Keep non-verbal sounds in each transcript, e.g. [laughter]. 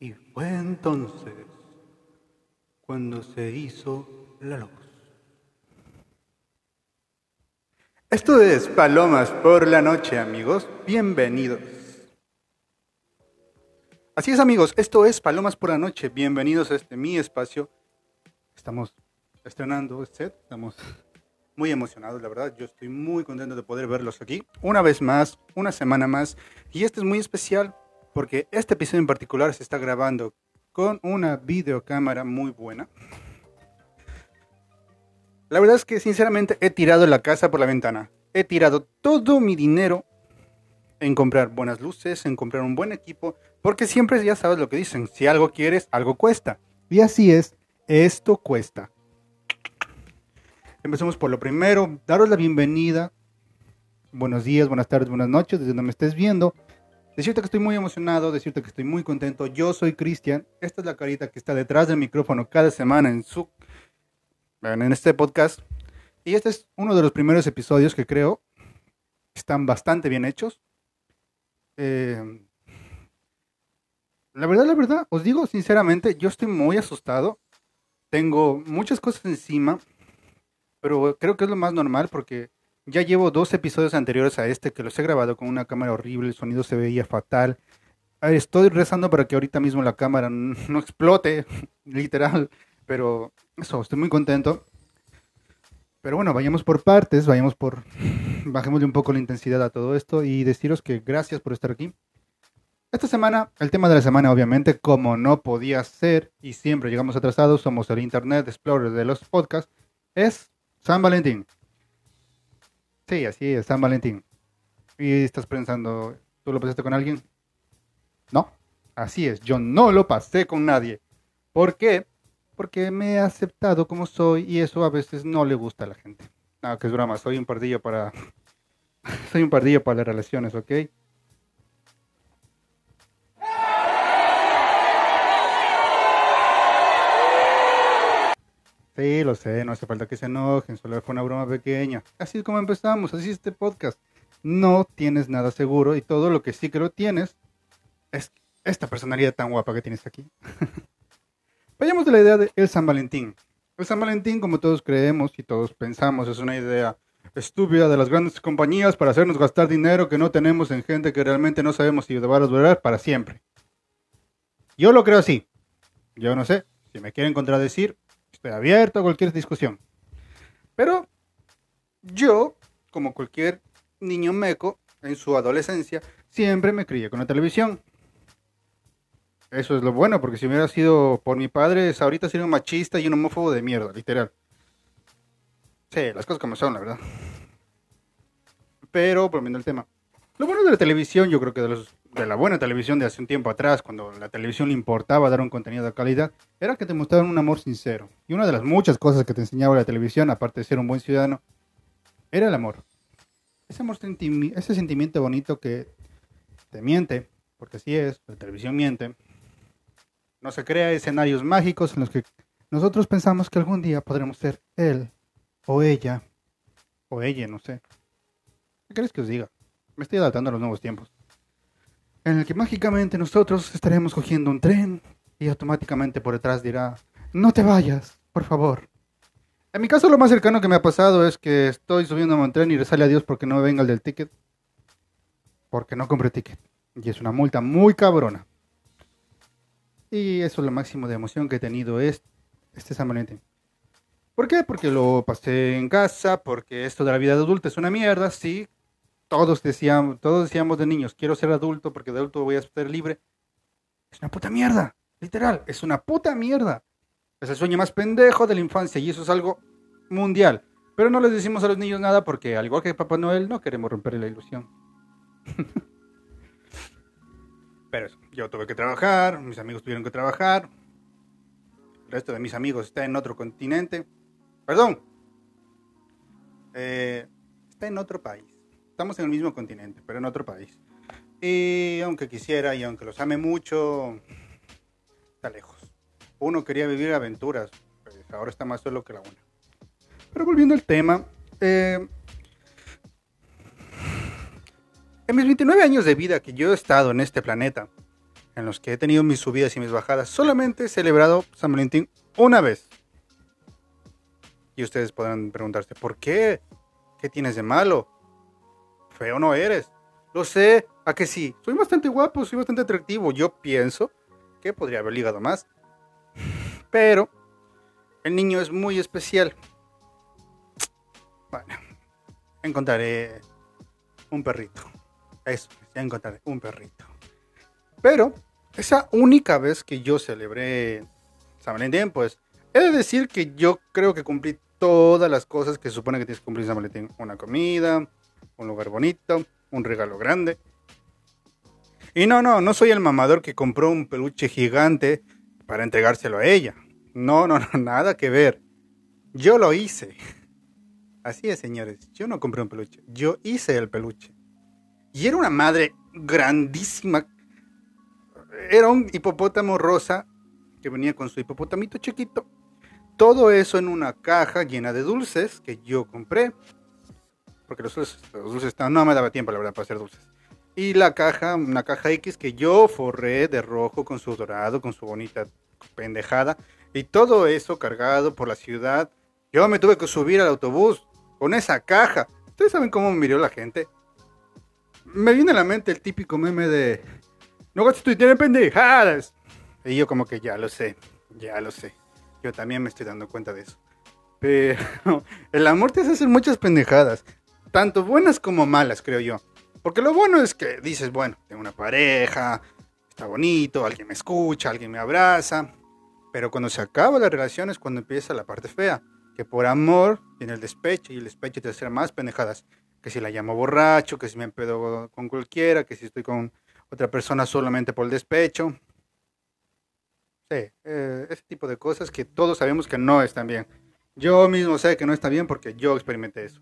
Y fue entonces cuando se hizo la luz. Esto es Palomas por la Noche, amigos. Bienvenidos. Así es, amigos. Esto es Palomas por la Noche. Bienvenidos a este mi espacio. Estamos estrenando este set. Estamos muy emocionados, la verdad. Yo estoy muy contento de poder verlos aquí. Una vez más, una semana más. Y este es muy especial porque este episodio en particular se está grabando con una videocámara muy buena. La verdad es que sinceramente he tirado la casa por la ventana. He tirado todo mi dinero en comprar buenas luces, en comprar un buen equipo, porque siempre ya sabes lo que dicen, si algo quieres, algo cuesta. Y así es, esto cuesta. Empecemos por lo primero, daros la bienvenida. Buenos días, buenas tardes, buenas noches, desde donde me estés viendo. Decirte que estoy muy emocionado, decirte que estoy muy contento. Yo soy Cristian. Esta es la carita que está detrás del micrófono cada semana en su en este podcast. Y este es uno de los primeros episodios que creo están bastante bien hechos. Eh, la verdad, la verdad, os digo sinceramente, yo estoy muy asustado. Tengo muchas cosas encima, pero creo que es lo más normal porque ya llevo dos episodios anteriores a este que los he grabado con una cámara horrible, el sonido se veía fatal. Estoy rezando para que ahorita mismo la cámara no explote, [laughs] literal. Pero eso, estoy muy contento. Pero bueno, vayamos por partes, vayamos por... [laughs] Bajémosle un poco la intensidad a todo esto y deciros que gracias por estar aquí. Esta semana, el tema de la semana, obviamente, como no podía ser, y siempre llegamos atrasados, somos el Internet Explorer de los podcasts, es San Valentín. Sí, así es, San Valentín. Y estás pensando, ¿tú lo pasaste con alguien? No, así es, yo no lo pasé con nadie. ¿Por qué? Porque me he aceptado como soy y eso a veces no le gusta a la gente. No, que es broma, soy un pardillo para... [laughs] soy un pardillo para las relaciones, ¿ok? Sí, lo sé, no hace falta que se enojen, solo fue una broma pequeña. Así es como empezamos, así es este podcast. No tienes nada seguro y todo lo que sí que tienes es esta personalidad tan guapa que tienes aquí. [laughs] Vayamos de la idea de el San Valentín. El San Valentín, como todos creemos y todos pensamos, es una idea estúpida de las grandes compañías para hacernos gastar dinero que no tenemos en gente que realmente no sabemos si va a durar para siempre. Yo lo creo así. Yo no sé. Si me quieren contradecir, Estoy abierto a cualquier discusión. Pero yo, como cualquier niño meco en su adolescencia, siempre me crié con la televisión. Eso es lo bueno, porque si hubiera sido por mi padre, ahorita sería un machista y un homófobo de mierda, literal. Sí, las cosas como son, la verdad. Pero, volviendo al tema. Lo bueno de la televisión, yo creo que de los de la buena televisión de hace un tiempo atrás, cuando la televisión le importaba dar un contenido de calidad, era que te mostraban un amor sincero. Y una de las muchas cosas que te enseñaba la televisión, aparte de ser un buen ciudadano, era el amor. Ese, amor ese sentimiento bonito que te miente, porque así es, la televisión miente. No se crea escenarios mágicos en los que nosotros pensamos que algún día podremos ser él o ella o ella, no sé. ¿Qué querés que os diga? Me estoy adaptando a los nuevos tiempos en el que mágicamente nosotros estaremos cogiendo un tren y automáticamente por detrás dirá, no te vayas, por favor. En mi caso lo más cercano que me ha pasado es que estoy subiendo a un tren y le sale a Dios porque no me venga el del ticket, porque no compré ticket. Y es una multa muy cabrona. Y eso es lo máximo de emoción que he tenido este, este San Valentín. ¿Por qué? Porque lo pasé en casa, porque esto de la vida de adulta es una mierda, sí, todos decíamos, todos decíamos de niños, quiero ser adulto porque de adulto voy a ser libre. Es una puta mierda, literal, es una puta mierda. Es el sueño más pendejo de la infancia y eso es algo mundial. Pero no les decimos a los niños nada porque, al igual que Papá Noel, no queremos romperle la ilusión. [laughs] Pero yo tuve que trabajar, mis amigos tuvieron que trabajar, el resto de mis amigos está en otro continente. Perdón, eh, está en otro país. Estamos en el mismo continente, pero en otro país. Y aunque quisiera y aunque los ame mucho, está lejos. Uno quería vivir aventuras, pues ahora está más solo que la una. Pero volviendo al tema, eh, en mis 29 años de vida que yo he estado en este planeta, en los que he tenido mis subidas y mis bajadas, solamente he celebrado San Valentín una vez. Y ustedes podrán preguntarse, ¿por qué? ¿Qué tienes de malo? Feo no eres. Lo sé, ¿a que sí? Soy bastante guapo, soy bastante atractivo. Yo pienso que podría haber ligado más. Pero el niño es muy especial. Bueno, encontraré un perrito. Eso, ya encontraré un perrito. Pero esa única vez que yo celebré San Valentín, pues he de decir que yo creo que cumplí todas las cosas que se supone que tienes que cumplir San Valentín. Una comida, un lugar bonito, un regalo grande. Y no, no, no soy el mamador que compró un peluche gigante para entregárselo a ella. No, no, no, nada que ver. Yo lo hice. Así es, señores. Yo no compré un peluche. Yo hice el peluche. Y era una madre grandísima. Era un hipopótamo rosa que venía con su hipopotamito chiquito. Todo eso en una caja llena de dulces que yo compré. Porque los dulces, no me daba tiempo, la verdad, para hacer dulces. Y la caja, una caja X que yo forré de rojo con su dorado, con su bonita pendejada. Y todo eso cargado por la ciudad. Yo me tuve que subir al autobús con esa caja. ¿Ustedes saben cómo me miró la gente? Me viene a la mente el típico meme de... No gastes tu dinero pendejadas. Y yo como que ya lo sé, ya lo sé. Yo también me estoy dando cuenta de eso. Pero [laughs] el amor te hace hacer muchas pendejadas. Tanto buenas como malas, creo yo. Porque lo bueno es que dices, bueno, tengo una pareja, está bonito, alguien me escucha, alguien me abraza. Pero cuando se acaba la relación es cuando empieza la parte fea. Que por amor viene el despecho y el despecho te hace más pendejadas. Que si la llamo borracho, que si me empedo con cualquiera, que si estoy con otra persona solamente por el despecho. Sí, eh, ese tipo de cosas que todos sabemos que no están bien. Yo mismo sé que no está bien porque yo experimenté eso.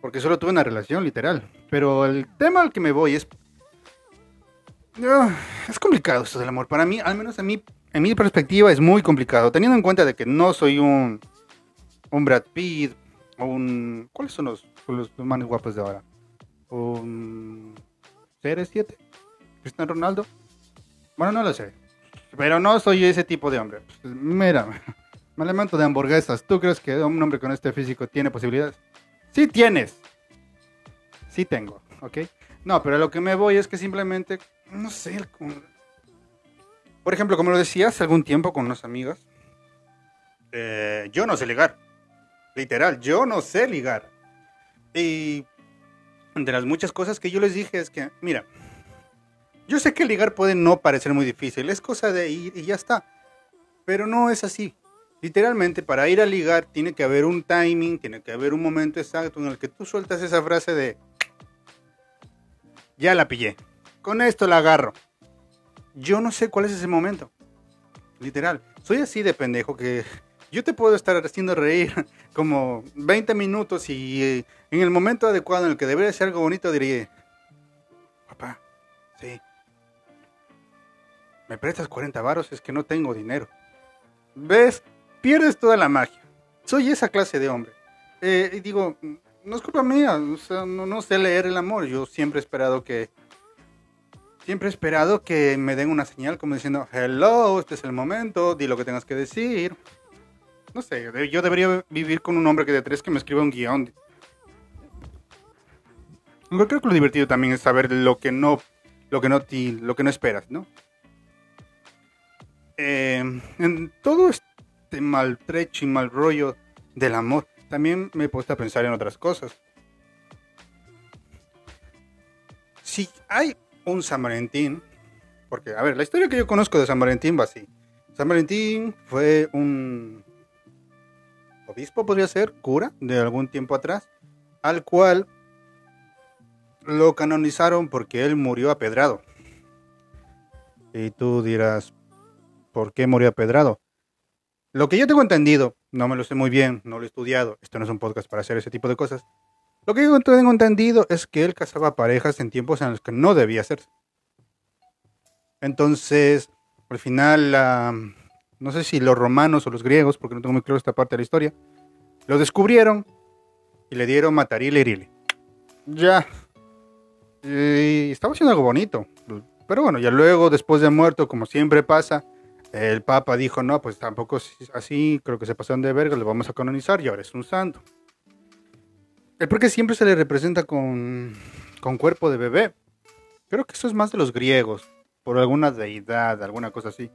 Porque solo tuve una relación, literal. Pero el tema al que me voy es... es complicado esto del amor. Para mí, al menos a mí en mi perspectiva es muy complicado, teniendo en cuenta de que no soy un, un Brad Pitt, o un... ¿Cuáles son los, los, más guapos de ahora? ¿Un CR7? ¿Cristiano Ronaldo? Bueno, no lo sé. Pero no soy ese tipo de hombre. mira, [laughs] me alimento de hamburguesas. ¿Tú crees que un hombre con este físico tiene posibilidades? Sí tienes. Sí tengo, ¿ok? No, pero a lo que me voy es que simplemente, no sé, por ejemplo, como lo decía hace algún tiempo con unas amigas, eh, yo no sé ligar. Literal, yo no sé ligar. Y de las muchas cosas que yo les dije es que, mira, yo sé que ligar puede no parecer muy difícil, es cosa de ir y ya está. Pero no es así. Literalmente, para ir a ligar tiene que haber un timing, tiene que haber un momento exacto en el que tú sueltas esa frase de, ya la pillé, con esto la agarro. Yo no sé cuál es ese momento. Literal. Soy así de pendejo que [laughs] yo te puedo estar haciendo reír [laughs] como 20 minutos y eh, en el momento adecuado en el que debería ser algo bonito diría, papá, sí, me prestas 40 varos, es que no tengo dinero. ¿Ves? Pierdes toda la magia. Soy esa clase de hombre. Eh, y digo, no es culpa mía, no, no sé leer el amor. Yo siempre he esperado que Siempre he esperado que me den una señal como diciendo, hello, este es el momento, di lo que tengas que decir. No sé, yo debería vivir con un hombre que de tres que me escriba un guion. Yo creo que lo divertido también es saber lo que no, lo que no, lo que no esperas, ¿no? Eh, en todo este maltrecho y mal rollo del amor, también me he puesto a pensar en otras cosas. Si hay un San Valentín, porque, a ver, la historia que yo conozco de San Valentín va así. San Valentín fue un obispo, podría ser, cura, de algún tiempo atrás, al cual lo canonizaron porque él murió apedrado. Y tú dirás, ¿por qué murió apedrado? Lo que yo tengo entendido, no me lo sé muy bien, no lo he estudiado, esto no es un podcast para hacer ese tipo de cosas, lo que yo tengo entendido es que él casaba parejas en tiempos en los que no debía hacerse. Entonces, al final, no sé si los romanos o los griegos, porque no tengo muy claro esta parte de la historia, lo descubrieron y le dieron matarile irile. Ya. Y estaba haciendo algo bonito. Pero bueno, ya luego, después de muerto, como siempre pasa, el Papa dijo, no, pues tampoco es así, creo que se pasaron de verga, lo vamos a canonizar y ahora es un santo. El porque siempre se le representa con, con cuerpo de bebé. Creo que eso es más de los griegos, por alguna deidad, alguna cosa así.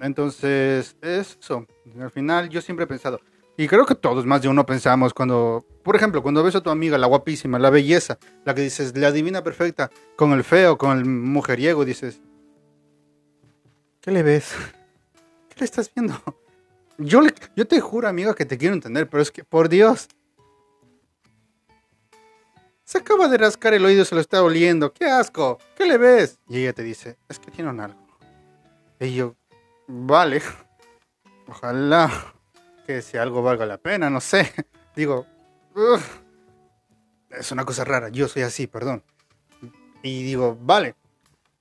Entonces, eso. Al final yo siempre he pensado, y creo que todos, más de uno, pensamos cuando, por ejemplo, cuando ves a tu amiga, la guapísima, la belleza, la que dices, la divina perfecta, con el feo, con el mujeriego, dices, ¿qué le ves? [laughs] ¿Qué le estás viendo? Yo, yo te juro, amiga, que te quiero entender, pero es que, por Dios, se acaba de rascar el oído, se lo está oliendo. ¡Qué asco! ¿Qué le ves? Y ella te dice, es que tiene un algo. Y yo, vale. [laughs] Ojalá que si algo valga la pena, no sé. [laughs] Digo, es una cosa rara, yo soy así, perdón. Y digo, vale,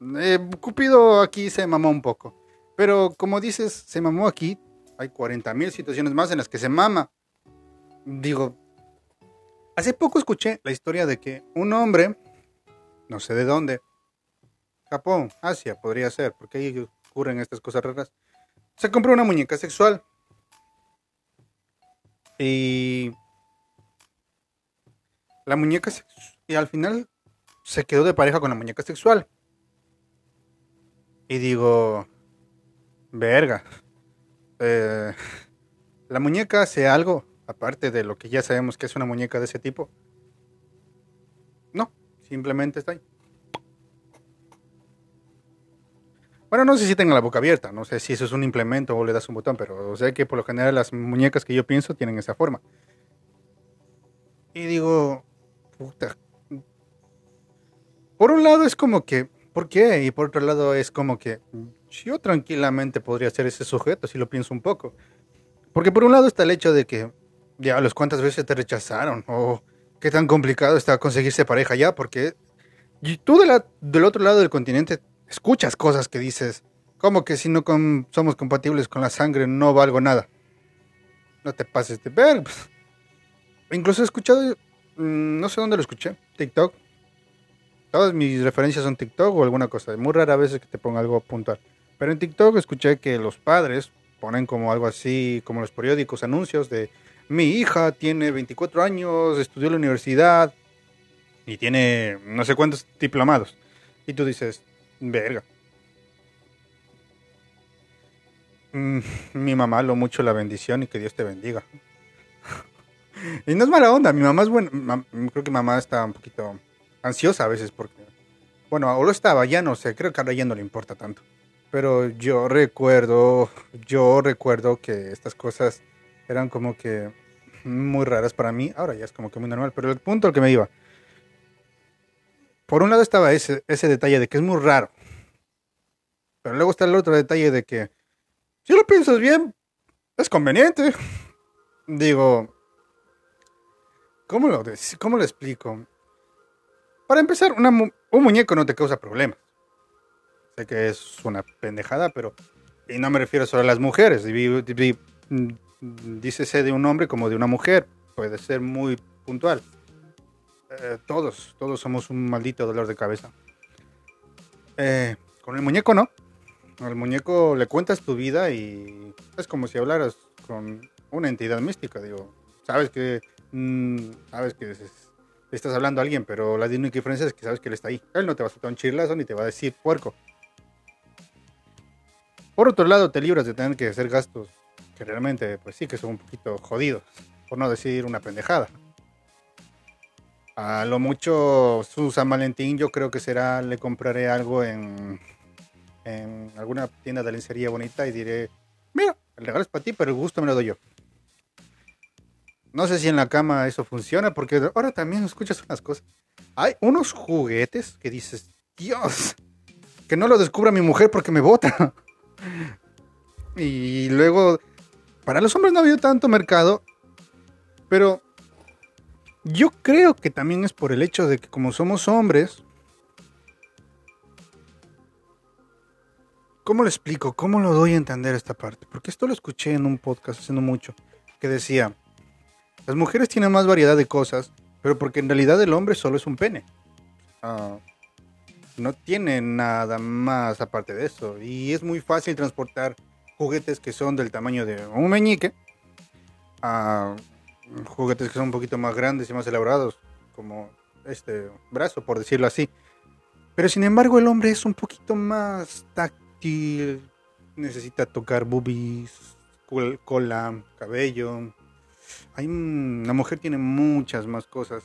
eh, Cupido aquí se mamó un poco. Pero como dices, se mamó aquí, hay 40.000 situaciones más en las que se mama. Digo, hace poco escuché la historia de que un hombre, no sé de dónde, Japón, Asia podría ser, porque ahí ocurren estas cosas raras, se compró una muñeca sexual y la muñeca y al final se quedó de pareja con la muñeca sexual. Y digo, verga. Eh, la muñeca hace algo, aparte de lo que ya sabemos que es una muñeca de ese tipo. No, simplemente está ahí. Bueno, no sé si tenga la boca abierta, no sé si eso es un implemento o le das un botón, pero sé que por lo general las muñecas que yo pienso tienen esa forma. Y digo, puta. Por un lado es como que, ¿por qué? Y por otro lado es como que yo tranquilamente podría ser ese sujeto si lo pienso un poco. Porque por un lado está el hecho de que, diablos, ¿cuántas veces te rechazaron? O qué tan complicado está conseguirse pareja ya, porque tú del otro lado del continente escuchas cosas que dices, como que si no somos compatibles con la sangre no valgo nada. No te pases de ver. [laughs] Incluso he escuchado, mm, no sé dónde lo escuché, TikTok. Todas mis referencias son TikTok o alguna cosa. Muy rara vez que te ponga algo puntual. Pero en TikTok escuché que los padres ponen como algo así, como los periódicos, anuncios de mi hija tiene 24 años, estudió en la universidad y tiene no sé cuántos diplomados. Y tú dices, Verga. Mm, mi mamá lo mucho la bendición y que Dios te bendiga. [laughs] y no es mala onda, mi mamá es buena. creo que mamá está un poquito ansiosa a veces porque. Bueno, o lo estaba, ya no sé, creo que ahora ya no le importa tanto. Pero yo recuerdo, yo recuerdo que estas cosas eran como que muy raras para mí. Ahora ya es como que muy normal. Pero el punto al que me iba por un lado estaba ese, ese detalle de que es muy raro. Pero luego está el otro detalle de que, si lo piensas bien, es conveniente. Digo, ¿cómo lo, cómo lo explico? Para empezar, un muñeco no te causa problemas. Sé que es una pendejada, pero... Y no me refiero solo a las mujeres. Dícese de un hombre como de una mujer. Puede ser muy puntual. Eh, todos, todos somos un maldito dolor de cabeza. Eh, con el muñeco no. Al muñeco le cuentas tu vida y es como si hablaras con una entidad mística. Digo, sabes que, mm, sabes que estás hablando a alguien, pero la única diferencia es que sabes que él está ahí. Él no te va a soltar un chirlazo ni te va a decir puerco. Por otro lado, te libras de tener que hacer gastos que realmente, pues sí, que son un poquito jodidos, por no decir una pendejada. A lo mucho su San Valentín yo creo que será, le compraré algo en, en alguna tienda de lencería bonita y diré, mira, el regalo es para ti, pero el gusto me lo doy yo. No sé si en la cama eso funciona, porque ahora también escuchas unas cosas. Hay unos juguetes que dices, Dios, que no lo descubra mi mujer porque me bota. [laughs] y luego, para los hombres no ha habido tanto mercado, pero yo creo que también es por el hecho de que como somos hombres, ¿cómo lo explico? ¿Cómo lo doy a entender esta parte? Porque esto lo escuché en un podcast haciendo mucho, que decía, las mujeres tienen más variedad de cosas, pero porque en realidad el hombre solo es un pene. Ah, no tiene nada más aparte de eso. Y es muy fácil transportar juguetes que son del tamaño de un meñique a juguetes que son un poquito más grandes y más elaborados, como este brazo, por decirlo así. Pero sin embargo el hombre es un poquito más táctil, necesita tocar boobies, cola, cabello. Hay una mujer tiene muchas más cosas.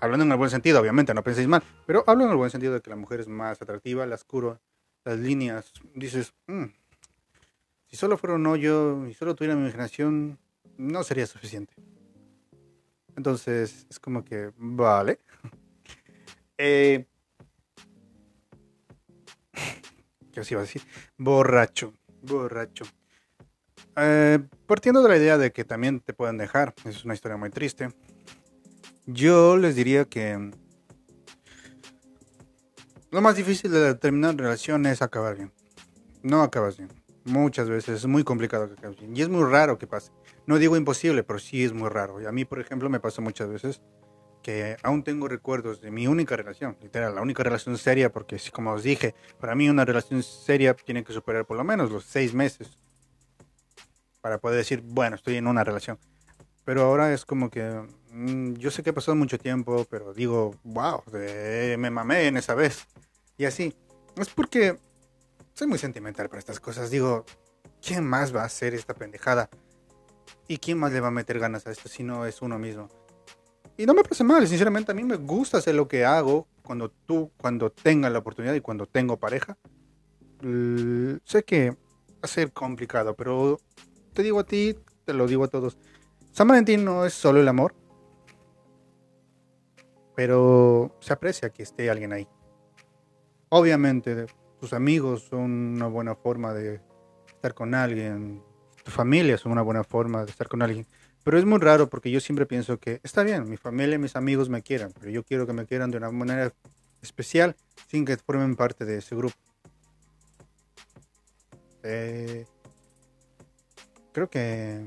Hablando en el buen sentido, obviamente, no penséis mal, pero hablo en el buen sentido de que la mujer es más atractiva, las curvas, las líneas, dices, mm, si solo fuera un hoyo y solo tuviera mi imaginación, no sería suficiente. Entonces, es como que, vale. [laughs] eh, [laughs] ¿Qué os iba a decir? Borracho, borracho. Eh, partiendo de la idea de que también te pueden dejar, es una historia muy triste. Yo les diría que lo más difícil de terminar relación es acabar bien. No acabas bien. Muchas veces es muy complicado que acabe bien. Y es muy raro que pase. No digo imposible, pero sí es muy raro. Y a mí, por ejemplo, me pasa muchas veces que aún tengo recuerdos de mi única relación, literal, la única relación seria, porque como os dije, para mí una relación seria tiene que superar por lo menos los seis meses para poder decir, bueno, estoy en una relación. Pero ahora es como que mm, yo sé que ha pasado mucho tiempo, pero digo, wow, me mamé en esa vez. Y así. Es porque soy muy sentimental para estas cosas. Digo, ¿quién más va a hacer esta pendejada? ¿Y quién más le va a meter ganas a esto si no es uno mismo? Y no me parece mal, sinceramente a mí me gusta hacer lo que hago cuando tú, cuando tenga la oportunidad y cuando tengo pareja. sé que va a ser complicado, pero te digo a ti, te lo digo a todos. San Valentín no es solo el amor, pero se aprecia que esté alguien ahí. Obviamente, tus amigos son una buena forma de estar con alguien, tu familia es una buena forma de estar con alguien. Pero es muy raro porque yo siempre pienso que está bien, mi familia y mis amigos me quieran, pero yo quiero que me quieran de una manera especial sin que formen parte de ese grupo. Eh, creo que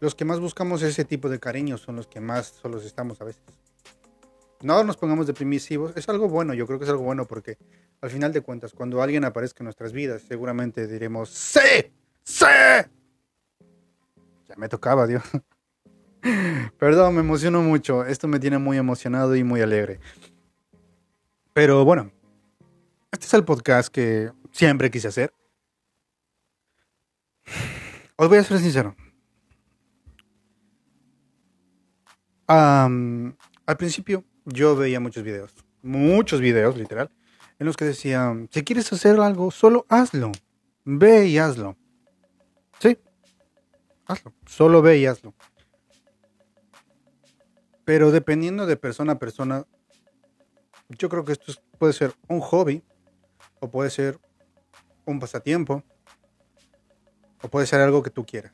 los que más buscamos ese tipo de cariño son los que más solos estamos a veces. No nos pongamos deprimisivos, es algo bueno, yo creo que es algo bueno porque al final de cuentas, cuando alguien aparezca en nuestras vidas, seguramente diremos, ¡Sí! ¡Sí! Ya me tocaba, Dios. [laughs] Perdón, me emociono mucho. Esto me tiene muy emocionado y muy alegre. Pero bueno, este es el podcast que siempre quise hacer. Os voy a ser sincero. al principio yo veía muchos videos, muchos videos, literal, en los que decían, si quieres hacer algo, solo hazlo. Ve y hazlo. Sí, hazlo. Solo ve y hazlo. Pero dependiendo de persona a persona, yo creo que esto puede ser un hobby o puede ser un pasatiempo o puede ser algo que tú quieras.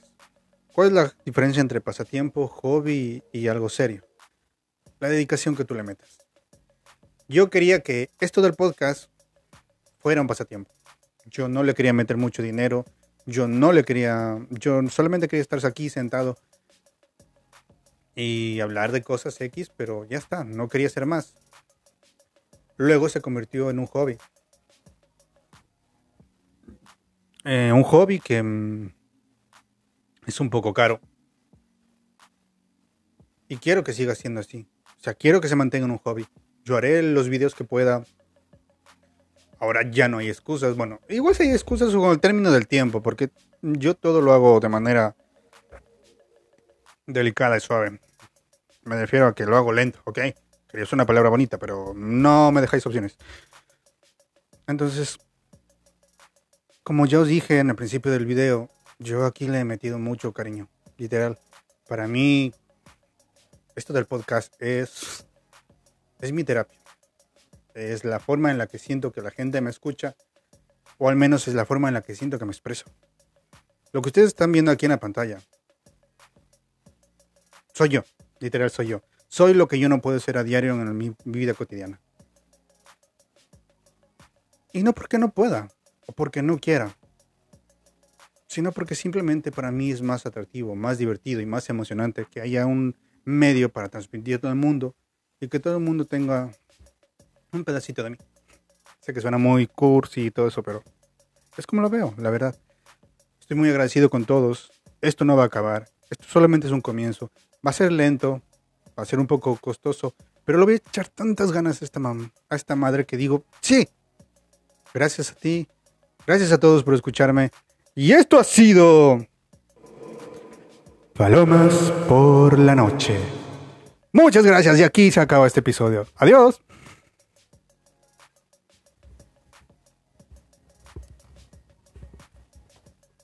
¿Cuál es la diferencia entre pasatiempo, hobby y algo serio? La dedicación que tú le metas. Yo quería que esto del podcast fuera un pasatiempo. Yo no le quería meter mucho dinero, yo no le quería, yo solamente quería estar aquí sentado y hablar de cosas X, pero ya está, no quería hacer más. Luego se convirtió en un hobby. Eh, un hobby que mm, es un poco caro. Y quiero que siga siendo así. O sea, quiero que se mantenga en un hobby. Yo haré los videos que pueda. Ahora ya no hay excusas. Bueno, igual si hay excusas con el término del tiempo, porque yo todo lo hago de manera delicada y suave. Me refiero a que lo hago lento, ¿ok? Que es una palabra bonita, pero no me dejáis opciones. Entonces, como ya os dije en el principio del video, yo aquí le he metido mucho cariño, literal. Para mí, esto del podcast es, es mi terapia. Es la forma en la que siento que la gente me escucha, o al menos es la forma en la que siento que me expreso. Lo que ustedes están viendo aquí en la pantalla, soy yo, literal soy yo. Soy lo que yo no puedo ser a diario en mi vida cotidiana. Y no porque no pueda, o porque no quiera, sino porque simplemente para mí es más atractivo, más divertido y más emocionante que haya un medio para transmitir a todo el mundo y que todo el mundo tenga un pedacito de mí. Sé que suena muy cursi y todo eso, pero es como lo veo, la verdad. Estoy muy agradecido con todos. Esto no va a acabar. Esto solamente es un comienzo. Va a ser lento, va a ser un poco costoso, pero lo voy a echar tantas ganas a esta, a esta madre que digo, sí. Gracias a ti. Gracias a todos por escucharme. Y esto ha sido... Palomas por la noche. Muchas gracias y aquí se acaba este episodio. Adiós.